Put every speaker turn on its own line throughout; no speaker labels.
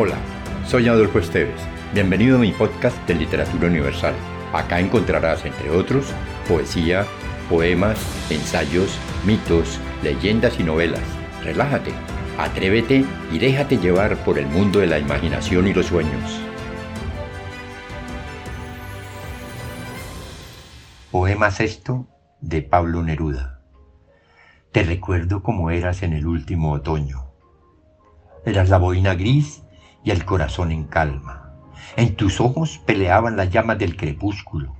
Hola, soy Adolfo Esteves. Bienvenido a mi podcast de Literatura Universal. Acá encontrarás, entre otros, poesía, poemas, ensayos, mitos, leyendas y novelas. Relájate, atrévete y déjate llevar por el mundo de la imaginación y los sueños. Poema sexto de Pablo Neruda. Te recuerdo como eras en el último otoño. Eras la boina gris y el corazón en calma. En tus ojos peleaban las llamas del crepúsculo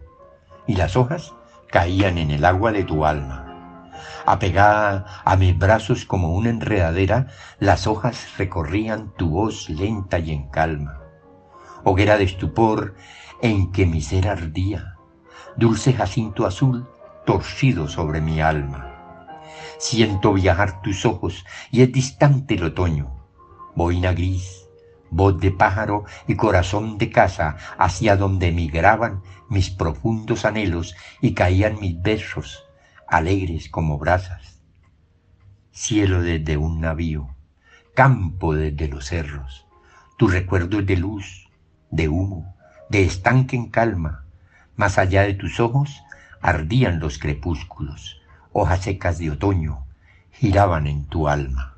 y las hojas caían en el agua de tu alma. Apegada a mis brazos como una enredadera, las hojas recorrían tu voz lenta y en calma. Hoguera de estupor en que mi ser ardía, dulce jacinto azul torcido sobre mi alma. Siento viajar tus ojos y es distante el otoño, boina gris, voz de pájaro y corazón de casa hacia donde migraban mis profundos anhelos y caían mis besos alegres como brasas. Cielo desde un navío, campo desde los cerros, tu recuerdo es de luz, de humo, de estanque en calma, más allá de tus ojos ardían los crepúsculos, hojas secas de otoño giraban en tu alma.